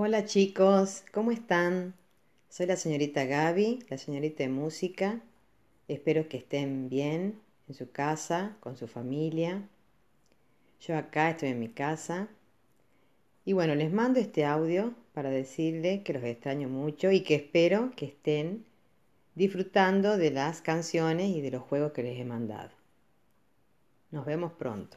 Hola chicos, ¿cómo están? Soy la señorita Gaby, la señorita de música. Espero que estén bien en su casa, con su familia. Yo acá estoy en mi casa. Y bueno, les mando este audio para decirles que los extraño mucho y que espero que estén disfrutando de las canciones y de los juegos que les he mandado. Nos vemos pronto.